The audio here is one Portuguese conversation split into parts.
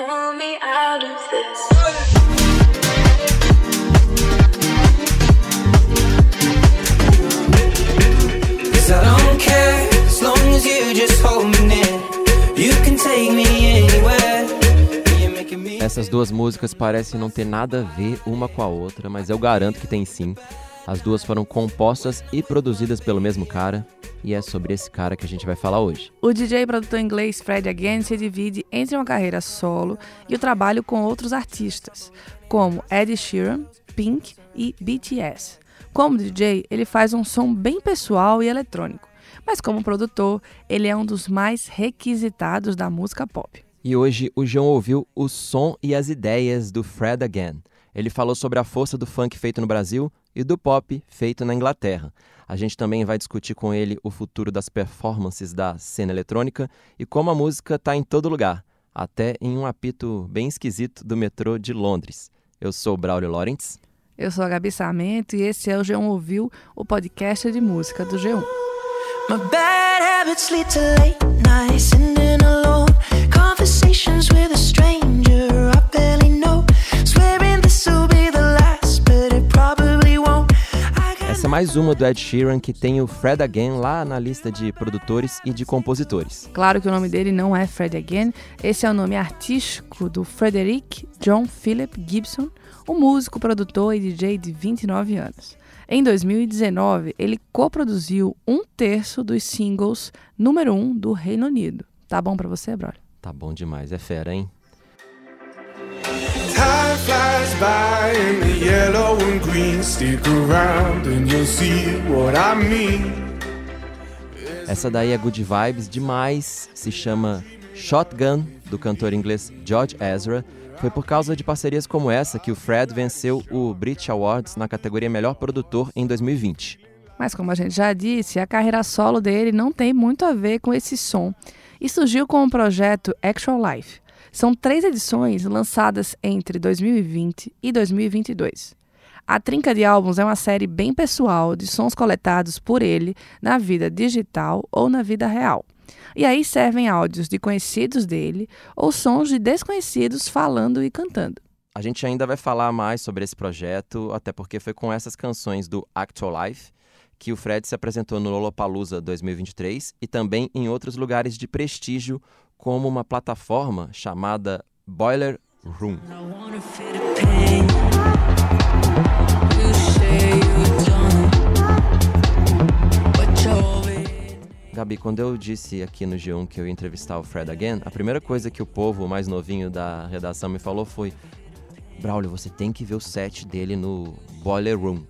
pull me out of this. Cause I don't care as long as you just hold me near. You can take me anywhere. You're making me. Essas duas músicas parecem não ter nada a ver uma com a outra, mas eu garanto que tem sim. As duas foram compostas e produzidas pelo mesmo cara, e é sobre esse cara que a gente vai falar hoje. O DJ e produtor inglês Fred Again se divide entre uma carreira solo e o trabalho com outros artistas, como Ed Sheeran, Pink e BTS. Como DJ, ele faz um som bem pessoal e eletrônico, mas como produtor, ele é um dos mais requisitados da música pop. E hoje o João ouviu o som e as ideias do Fred Again. Ele falou sobre a força do funk feito no Brasil e do pop feito na Inglaterra. A gente também vai discutir com ele o futuro das performances da cena eletrônica e como a música está em todo lugar, até em um apito bem esquisito do metrô de Londres. Eu sou o Braulio Lawrence. Eu sou a Gabi Sarmento e esse é o G1 Ouviu, o podcast de música do G1. My bad habits lead to late nights, alone. Conversations with a Essa é mais uma do Ed Sheeran que tem o Fred Again lá na lista de produtores e de compositores. Claro que o nome dele não é Fred Again, esse é o nome artístico do Frederick John Philip Gibson, um músico, produtor e DJ de 29 anos. Em 2019, ele coproduziu um terço dos singles número 1 um do Reino Unido. Tá bom pra você, brother? Tá bom demais, é fera, hein? Time flies by in the yellow and green. Stick around and you'll see what I mean. Essa daí é good vibes demais, se chama Shotgun, do cantor inglês George Ezra. Foi por causa de parcerias como essa que o Fred venceu o Brit Awards na categoria Melhor Produtor em 2020. Mas como a gente já disse, a carreira solo dele não tem muito a ver com esse som e surgiu com o projeto Actual Life. São três edições lançadas entre 2020 e 2022. A Trinca de Álbuns é uma série bem pessoal de sons coletados por ele na vida digital ou na vida real. E aí servem áudios de conhecidos dele ou sons de desconhecidos falando e cantando. A gente ainda vai falar mais sobre esse projeto, até porque foi com essas canções do Actual Life que o Fred se apresentou no Lollapalooza 2023 e também em outros lugares de prestígio, como uma plataforma chamada Boiler Room. Gabi, quando eu disse aqui no G1 que eu ia entrevistar o Fred Again, a primeira coisa que o povo mais novinho da redação me falou foi: Braulio, você tem que ver o set dele no Boiler Room.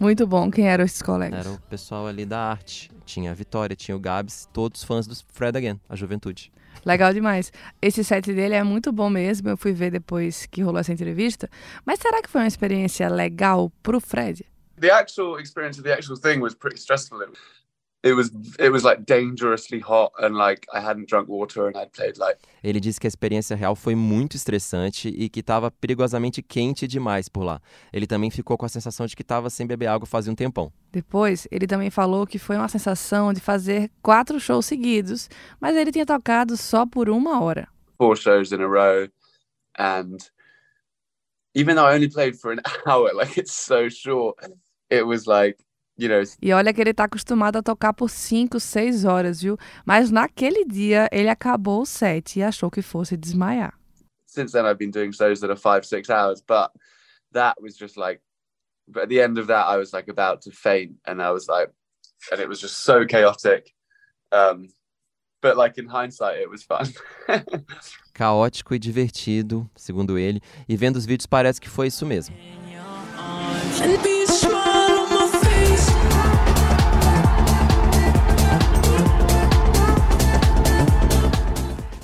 Muito bom, quem eram esses colegas? Era o pessoal ali da arte. Tinha a Vitória, tinha o Gabs, todos fãs do Fred Again, a juventude. Legal demais. Esse set dele é muito bom mesmo. Eu fui ver depois que rolou essa entrevista. Mas será que foi uma experiência legal pro Fred? the actual experience of the actual thing was pretty stressful. It, it was it was like dangerously hot and like I hadn't drunk water and I'd played like Ele disse que a experiência real foi muito estressante e que estava perigosamente quente demais por lá. Ele também ficou com a sensação de que estava sem beber água fazia um tempão. Depois, ele também falou que foi uma sensação de fazer quatro shows seguidos, mas ele tinha tocado só por uma hora. four shows in a row and even though I only played for an hour, like it's so short, it was like, know, E olha que ele tá acostumado a tocar por cinco, seis horas, viu? Mas naquele dia ele acabou o set e achou que fosse desmaiar. since then I've been doing shows that are five, six hours, but that was just like but at the end of that I was like about to faint and I was like and it was just so chaotic. Um but like in hindsight it was fun. Caótico e divertido, segundo ele, e vendo os vídeos parece que foi isso mesmo.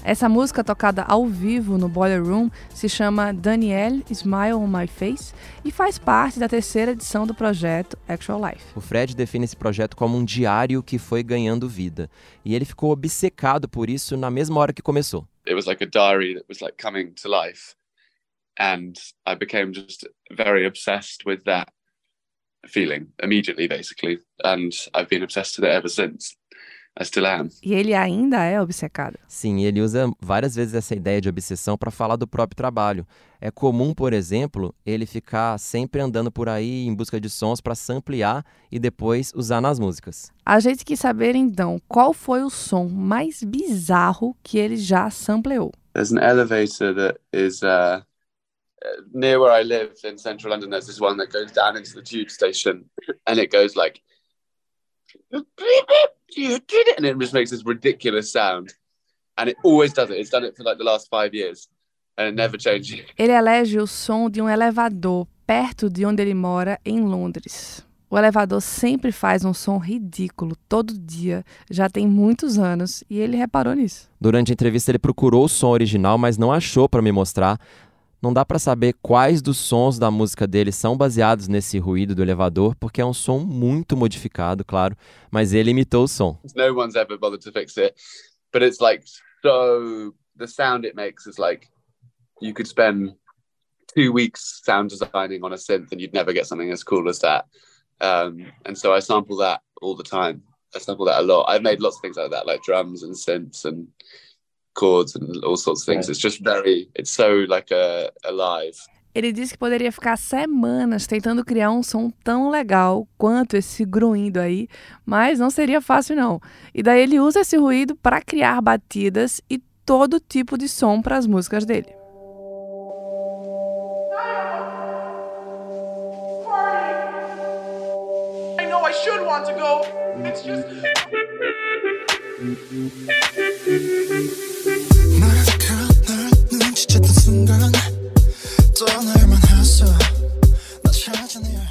Essa música tocada ao vivo no Boiler Room se chama Danielle Smile on My Face e faz parte da terceira edição do projeto Actual Life. O Fred define esse projeto como um diário que foi ganhando vida, e ele ficou obcecado por isso na mesma hora que começou. it was like a diary that was like coming to life. And I became just very obsessed with that feeling immediately, basically. And I've been obsessed with it ever since. I still am. E ele ainda é obcecado. Sim, ele usa várias vezes essa ideia de obsessão para falar do próprio trabalho. É comum, por exemplo, ele ficar sempre andando por aí em busca de sons para samplear e depois usar nas músicas. A gente quis saber então qual foi o som mais bizarro que ele já sampleou. There's an elevator that is uh, uh, near where I live in central London. There's this one that goes down into the tube station, and it goes like, and it just makes this ridiculous sound, and it always does it. It's done it for like the last five years, and it never changes. Ele elege o som de um elevador perto de onde ele mora, em Londres. O elevador sempre faz um som ridículo, todo dia, já tem muitos anos, e ele reparou nisso. Durante a entrevista ele procurou o som original, mas não achou para me mostrar. Não dá para saber quais dos sons da música dele são baseados nesse ruído do elevador, porque é um som muito modificado, claro, mas ele imitou o som. No one's ever bothered to fix it, but it's like so. The sound it makes is like you could spend two weeks sound designing on a synth, and you'd never get something as cool as that. Um, and so I sample that all the time. I sample that a lot. I've made lots of things like that, like drums and synths and chords and all sorts of things. It's just very, it's so like uh, alive. Ele disse que poderia ficar semanas tentando criar um som tão legal quanto esse grunhido aí, mas não seria fácil não. E daí ele usa esse ruído para criar batidas e todo tipo de som para as músicas dele. I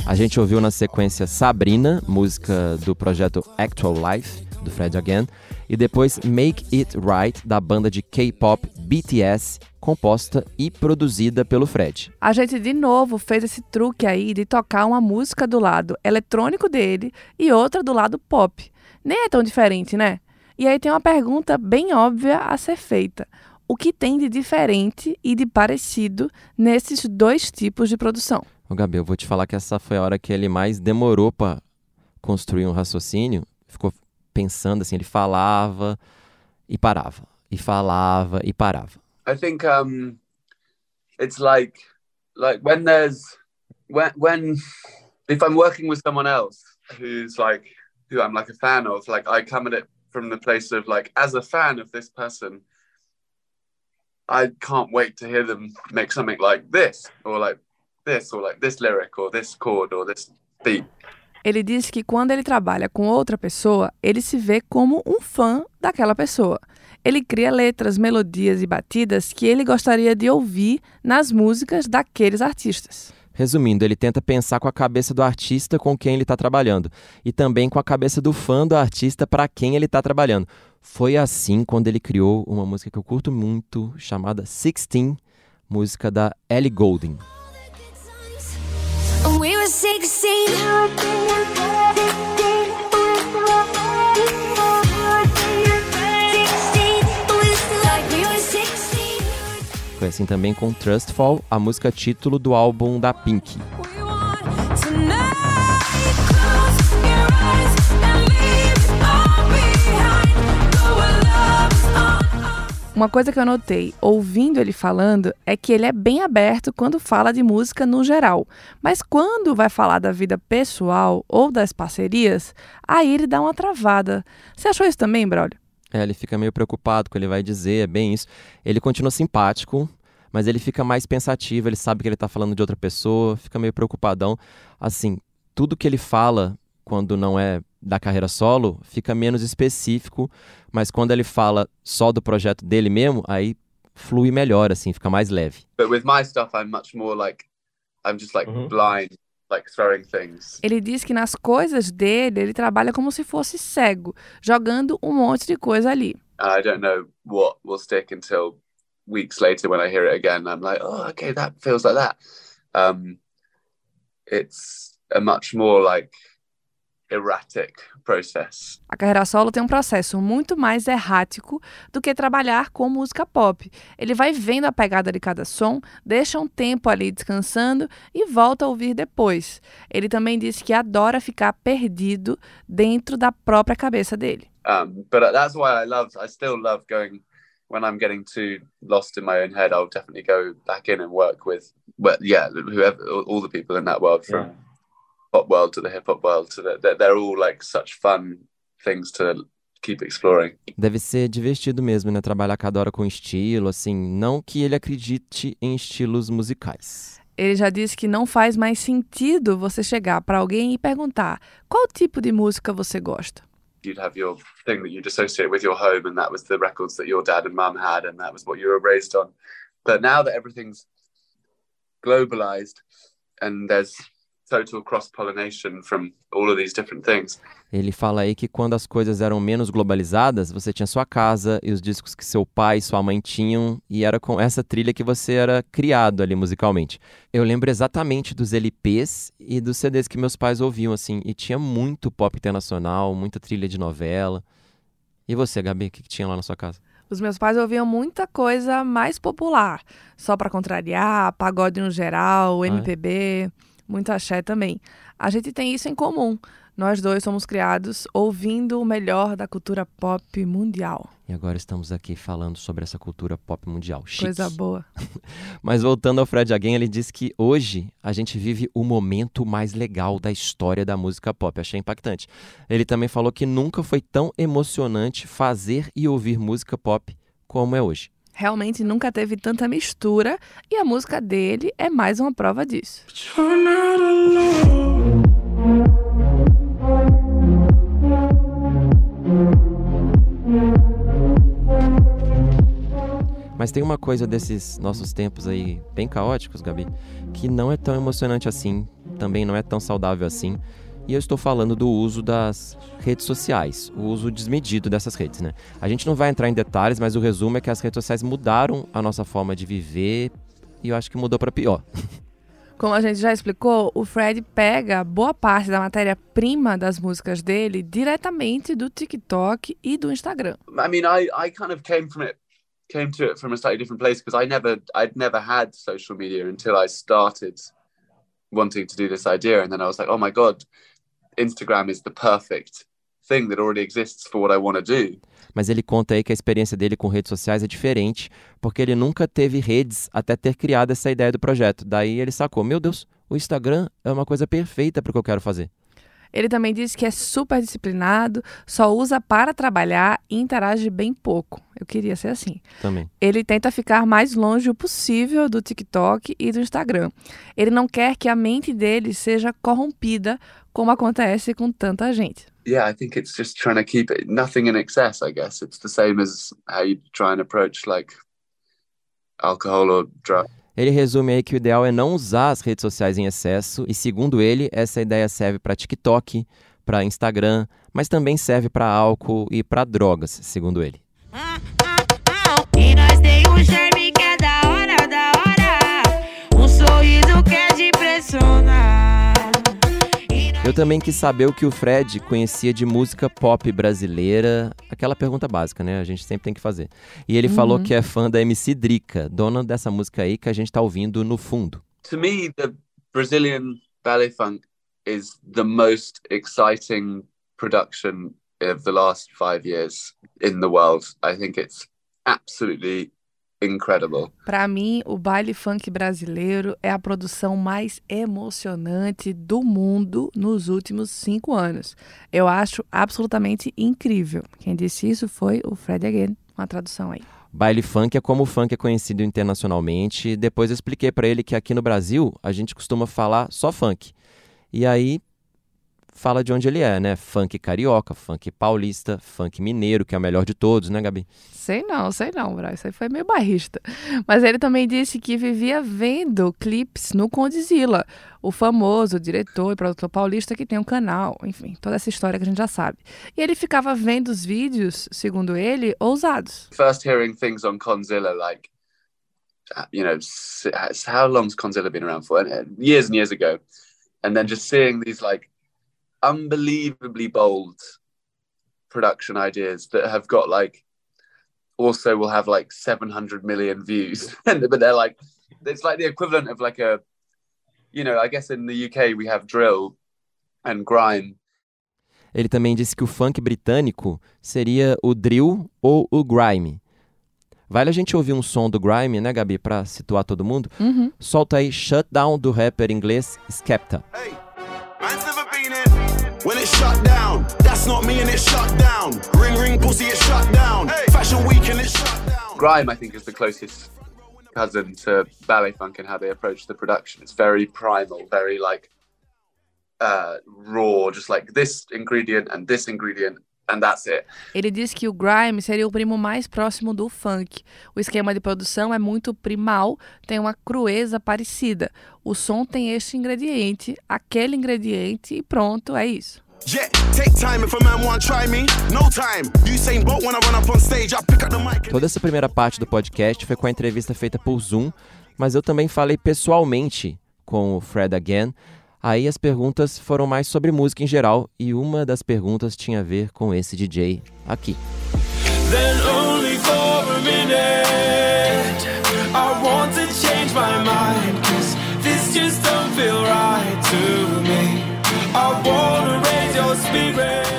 A gente ouviu na sequência Sabrina, música do projeto Actual Life, do Fred Again, e depois Make It Right, da banda de K-pop BTS, composta e produzida pelo Fred. A gente de novo fez esse truque aí de tocar uma música do lado eletrônico dele e outra do lado pop. Nem é tão diferente, né? E aí tem uma pergunta bem óbvia a ser feita. O que tem de diferente e de parecido nesses dois tipos de produção? Ô Gabi, eu vou te falar que essa foi a hora que ele mais demorou para construir um raciocínio. Ficou pensando assim, ele falava e parava, e falava e parava. I think um, it's like like when there's when when if I'm working with someone else who's like who I'm like a fan of, like I come at it from the place of like as a fan of this person, I can't wait to hear them make something like this or like this or like this lyric or this chord or this beat. Ele disse que quando ele trabalha com outra pessoa, ele se vê como um fã daquela pessoa. Ele cria letras, melodias e batidas que ele gostaria de ouvir nas músicas daqueles artistas. Resumindo, ele tenta pensar com a cabeça do artista com quem ele está trabalhando e também com a cabeça do fã do artista para quem ele está trabalhando. Foi assim quando ele criou uma música que eu curto muito, chamada Sixteen, música da Ellie Goulding. We Foi assim também com Trustfall, a música título do álbum da Pink. Uma coisa que eu notei ouvindo ele falando é que ele é bem aberto quando fala de música no geral, mas quando vai falar da vida pessoal ou das parcerias, aí ele dá uma travada. Você achou isso também, Braulio? É, ele fica meio preocupado com o que ele vai dizer, é bem isso. Ele continua simpático, mas ele fica mais pensativo, ele sabe que ele tá falando de outra pessoa, fica meio preocupadão. Assim, tudo que ele fala quando não é da carreira solo fica menos específico, mas quando ele fala só do projeto dele mesmo, aí flui melhor, assim, fica mais leve. But with my stuff, I'm much more like I'm just like blind, like throwing things. Ele diz que nas coisas dele ele trabalha como se fosse cego, jogando um monte de coisa ali. I don't know what will stick until weeks later when I hear it again. I'm like, oh, okay, that feels like that. Um, it's a much more like erratic process. A carreira solo tem um processo muito mais errático do que trabalhar com música pop. Ele vai vendo a pegada de cada som, deixa um tempo ali descansando e volta a ouvir depois. Ele também disse que adora ficar perdido dentro da própria cabeça dele. Um, but that's why I love. I still love going when I'm getting too lost in my own head. I'll definitely go back in and work with, well, yeah, whoever, all, all the people in that world, from pop world to the hip hop world, to the, they're, they're all like such fun things to keep exploring. Deve ser divertido mesmo, né? Trabalhar cada hora com estilo, assim, não que ele acredite em estilos musicais. Ele já disse que não faz mais sentido você chegar para alguém e perguntar qual tipo de música você gosta. You'd have your thing that you'd associate with your home, and that was the records that your dad and mum had, and that was what you were raised on. But now that everything's globalized and there's total cross pollination from all of these different things, Ele fala aí que quando as coisas eram menos globalizadas, você tinha sua casa e os discos que seu pai e sua mãe tinham, e era com essa trilha que você era criado ali musicalmente. Eu lembro exatamente dos LPs e dos CDs que meus pais ouviam, assim, e tinha muito pop internacional, muita trilha de novela. E você, Gabi, o que, que tinha lá na sua casa? Os meus pais ouviam muita coisa mais popular, só para contrariar, pagode no geral, é? Muito axé também. A gente tem isso em comum. Nós dois somos criados ouvindo o melhor da cultura pop mundial. E agora estamos aqui falando sobre essa cultura pop mundial. Chique. Coisa boa. Mas voltando ao Fred Again, ele diz que hoje a gente vive o momento mais legal da história da música pop. Achei impactante. Ele também falou que nunca foi tão emocionante fazer e ouvir música pop como é hoje. Realmente nunca teve tanta mistura e a música dele é mais uma prova disso. Mas tem uma coisa desses nossos tempos aí bem caóticos, Gabi, que não é tão emocionante assim, também não é tão saudável assim. E eu estou falando do uso das redes sociais, o uso desmedido dessas redes, né? A gente não vai entrar em detalhes, mas o resumo é que as redes sociais mudaram a nossa forma de viver e eu acho que mudou para pior. Como a gente já explicou, o Fred pega boa parte da matéria-prima das músicas dele diretamente do TikTok e do Instagram. I mean, I, I kind of came from it, came to it from a slightly different place because I never, I'd never had social media until I started wanting to do this idea, and then I was like, oh my god, Instagram is the perfect thing that already exists for what I want to do. Mas ele conta aí que a experiência dele com redes sociais é diferente, porque ele nunca teve redes até ter criado essa ideia do projeto. Daí ele sacou: meu Deus, o Instagram é uma coisa perfeita para o que eu quero fazer. Ele também disse que é super disciplinado, só usa para trabalhar e interage bem pouco. Eu queria ser assim. Também. Ele tenta ficar mais longe o possível do TikTok e do Instagram. Ele não quer que a mente dele seja corrompida, como acontece com tanta gente. Yeah, I think it's just trying to keep it nothing in excess. I guess it's the same as how you try and approach like alcohol or drug. Ele resume aí que o ideal é não usar as redes sociais em excesso, e segundo ele, essa ideia serve para TikTok, para Instagram, mas também serve para álcool e para drogas, segundo ele. Também quis saber o que o Fred conhecia de música pop brasileira, aquela pergunta básica, né? A gente sempre tem que fazer. E ele falou que é fã da MC Drica, dona dessa música aí que a gente tá ouvindo no fundo. To me, the Brazilian ballet funk is the most exciting production of the last five years in the world. I think it's absolutely incredible. Para mim, o baile funk brasileiro é a produção mais emocionante do mundo nos últimos cinco anos. Eu acho absolutamente incrível. Quem disse isso foi o Fred Again, uma tradução aí. Baile funk é como o funk é conhecido internacionalmente. Depois eu expliquei pra ele que aqui no Brasil a gente costuma falar só funk. E aí fala de onde ele é, né? Funk carioca, funk paulista, funk mineiro, que é o melhor de todos, né, Gabi? Sei não, sei não, Bra. Isso aí foi meio barrista. Mas ele também disse que vivia vendo clipes no Condzilla, o famoso diretor e produtor paulista que tem um canal, enfim, toda essa história que a gente já sabe. E ele ficava vendo os vídeos, segundo ele, ousados. First hearing things on Conzilla, like, uh, you know, s- how long's Conzilla been around for? Uh, Years and years ago. And then just seeing these, like, unbelievably bold production ideas that have got, like, also will have, like, 700 million views. But they're like, it's like the equivalent of, like, a, you know, I guess in the UK we have drill and grime. Ele também disse que o funk britânico seria o drill ou o grime. Vale a gente ouvir um som do grime, né, Gabi, pra situar todo mundo? Uhum. Solta aí Shutdown do rapper inglês Skepta. Hey, man's never been in. When it's shut down, that's not me and it's shut down. Ring ring pussy, it's shut down. Fashion week and it's shut down. Grime, I think, is the closest cousin to ballet funk and how they approach the production. It's very primal, very like uh, raw, just like this ingredient and this ingredient, and that's it. Ele diz que o grime seria o primo mais próximo do funk. O esquema de produção é muito primal, tem uma crueza parecida. O som tem este ingrediente, aquele ingrediente e pronto, é isso. Yeah. Toda essa primeira parte do podcast foi com a entrevista feita por Zoom, mas eu também falei pessoalmente com o Fred Again. Aí as perguntas foram mais sobre música em geral e uma das perguntas tinha a ver com esse DJ aqui.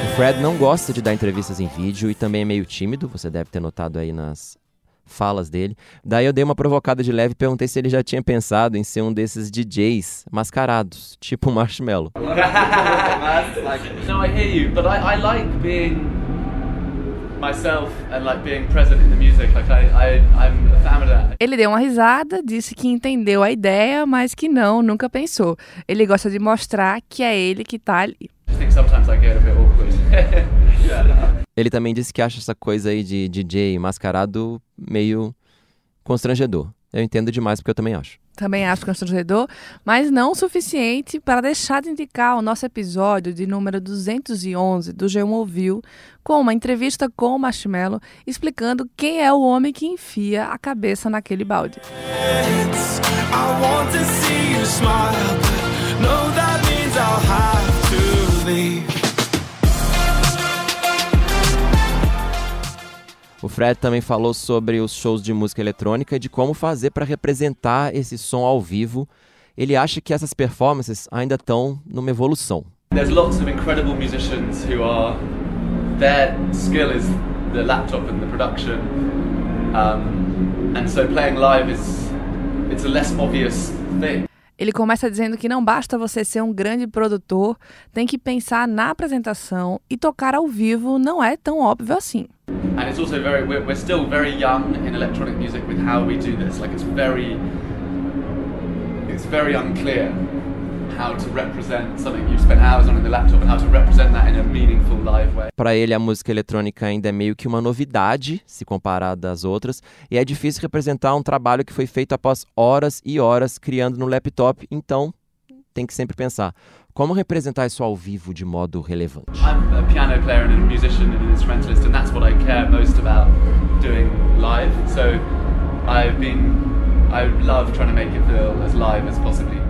O Fred não gosta de dar entrevistas em vídeo e também é meio tímido, você deve ter notado aí nas falas dele. Daí eu dei uma provocada de leve e perguntei se ele já tinha pensado em ser um desses DJs mascarados, tipo Marshmello. No, I hear you, but I, I like being myself and like being present in the music. Like I, I I'm a fan of that. Ele deu uma risada, disse que entendeu a ideia, mas que não, nunca pensou. Ele gosta de mostrar que é ele que tá ali. I think sometimes I get a bit awkward. yeah. Ele também disse que acha essa coisa aí de DJ mascarado meio constrangedor. Eu entendo demais porque eu também acho. Também acho constrangedor, mas não o suficiente para deixar de indicar o nosso episódio de número 211 do G1 Ouviu, com uma entrevista com o Marshmello explicando quem é o homem que enfia a cabeça naquele balde. I O Fred também falou sobre os shows de música eletrônica e de como fazer para representar esse som ao vivo. Ele acha que essas performances ainda estão numa evolução. There's lots of incredible musicians who are their skill is the laptop and the production, um, and so playing live is it's a less obvious thing. Ele começa dizendo que não basta você ser um grande produtor, tem que pensar na apresentação e tocar ao vivo não é tão óbvio assim. And it's also very we're, we're still very young in electronic music with how we do this. Like it's very it's very unclear Para ele, a música eletrônica ainda é meio que uma novidade, se comparada às outras, e é difícil representar um trabalho que foi feito após horas e horas criando no laptop, então tem que sempre pensar como representar isso ao vivo de modo relevante. I'm a piano player and a musician and an instrumentalist, and that's what I care most about doing live. So I've been, I love trying to make it feel as live as possibly.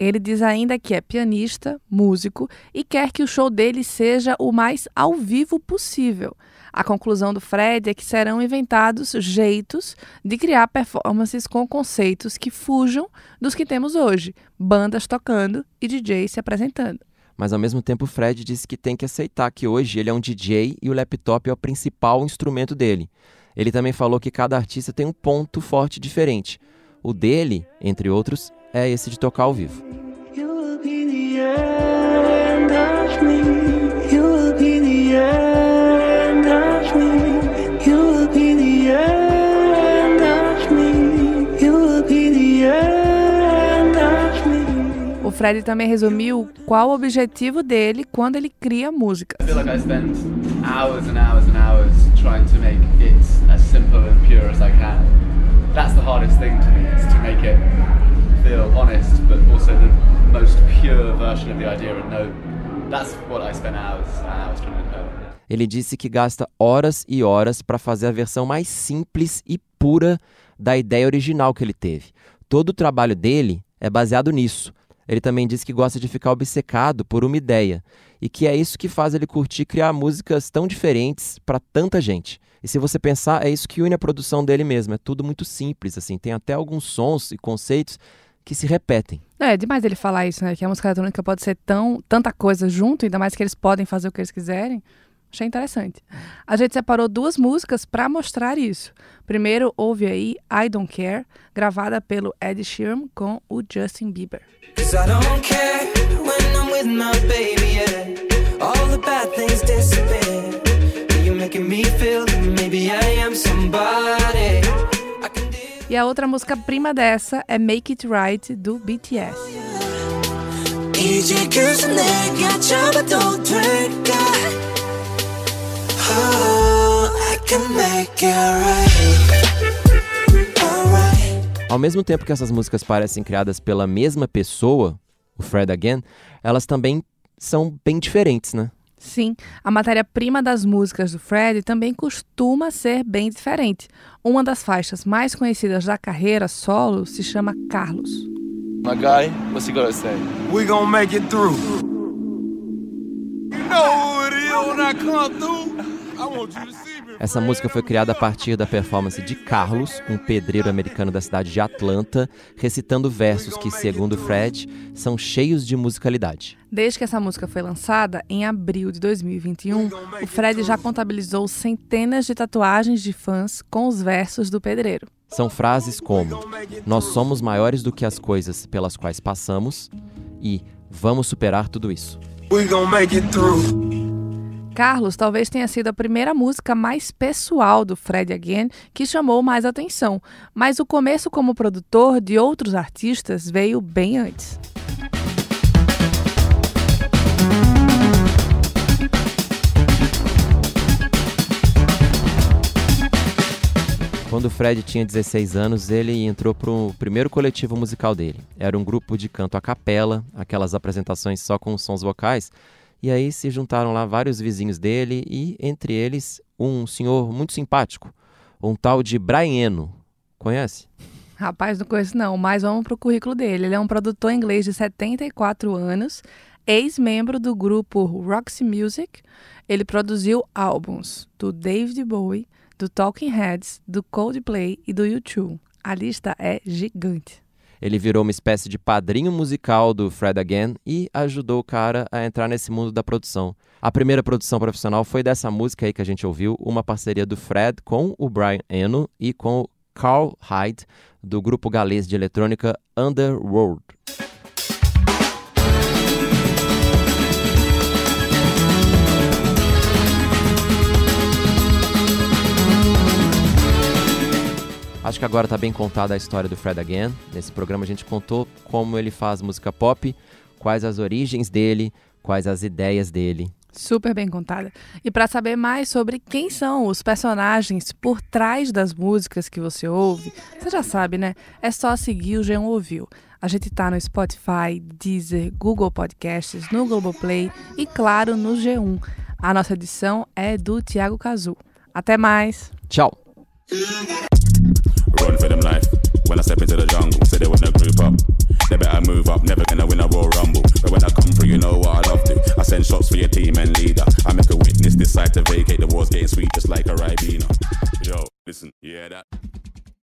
Ele diz ainda que é pianista, músico e quer que o show dele seja o mais ao vivo possível. A conclusão do Fred é que serão inventados jeitos de criar performances com conceitos que fujam dos que temos hoje, bandas tocando e DJs se apresentando. Mas ao mesmo tempo, o Fred disse que tem que aceitar que hoje ele é um DJ e o laptop é o principal instrumento dele. Ele também falou que cada artista tem um ponto forte diferente. O dele, entre outros, é esse de tocar ao vivo. O Fred também resumiu qual o objetivo dele quando ele cria música. I feel like I spend hours and hours and hours trying to make it as simple and pure as I can. That's the hardest thing to me, is to make it feel honest, but also the most pure version of the idea and know that's what I spend hours and hours trying to know. Ele disse que gasta horas e horas para fazer a versão mais simples e pura da ideia original que ele teve. Todo o trabalho dele é baseado nisso. Ele também disse que gosta de ficar obcecado por uma ideia e que é isso que faz ele curtir criar músicas tão diferentes para tanta gente. E se você pensar, é isso que une a produção dele mesmo. É tudo muito simples, assim. Tem até alguns sons e conceitos que se repetem. É demais ele falar isso, né? Que a música eletrônica pode ser tão, tanta coisa junto, ainda mais que eles podem fazer o que eles quiserem. Achei interessante. A gente separou duas músicas para mostrar isso. Primeiro, ouve aí I Don't Care, gravada pelo Ed Sheeran com o Justin Bieber. Making me feel that maybe I am somebody. E a outra música prima dessa é Make It Right, do BTS. Ao mesmo tempo que essas músicas parecem criadas pela mesma pessoa, o Fred Again, elas também são bem diferentes, né? Sim, a matéria-prima das músicas do Fred também costuma ser bem diferente. Uma das faixas mais conhecidas da carreira solo se chama Carlos. My guy, what's he to say? We gon' make it through. You know who it is when I come through. I want you to see. Essa música foi criada a partir da performance de Carlos, um pedreiro americano da cidade de Atlanta, recitando versos que, segundo Fred, são cheios de musicalidade. Desde que essa música foi lançada, em abril de 2021, o Fred já contabilizou centenas de tatuagens de fãs com os versos do pedreiro. São frases como: Nós somos maiores do que as coisas pelas quais passamos e vamos superar tudo isso. We gon' make it through. Carlos talvez tenha sido a primeira música mais pessoal do Fred Again que chamou mais atenção, mas o começo como produtor de outros artistas veio bem antes. Quando o Fred tinha 16 anos, ele entrou para o primeiro coletivo musical dele. Era um grupo de canto a capela, aquelas apresentações só com sons vocais. E aí se juntaram lá vários vizinhos dele e, entre eles, um senhor muito simpático, um tal de Brian. Conhece? Rapaz, não conheço não, mas vamos pro currículo dele. Ele é um produtor inglês de 74 anos, ex-membro do grupo Roxy Music. Ele produziu álbuns do David Bowie, do Talking Heads, do Coldplay e do U2. A lista é gigante. Ele virou uma espécie de padrinho musical do Fred Again e ajudou o cara a entrar nesse mundo da produção. A primeira produção profissional foi dessa música aí que a gente ouviu, uma parceria do Fred com o Brian Eno e com o Carl Hyde, do grupo galês de eletrônica Underworld. Acho que agora tá bem contada a história do Fred Again. Nesse programa a gente contou como ele faz música pop, quais as origens dele, quais as ideias dele. Super bem contada. E para saber mais sobre quem são os personagens por trás das músicas que você ouve, você já sabe, né? É só seguir o G1 Ouviu. A gente tá no Spotify, Deezer, Google Podcasts, no Globoplay e, claro, no G1. A nossa edição é do Tiago Cazu. Até mais! Tchau! Run for them life. When I step into the jungle, say they wanna group up. They better move up, never gonna win a Royal Rumble. But when I come through, you know what I love to. I send shots for your team and leader. I make a witness decide to vacate. The war's getting sweet, just like a Ribena. Yo, listen, yeah that?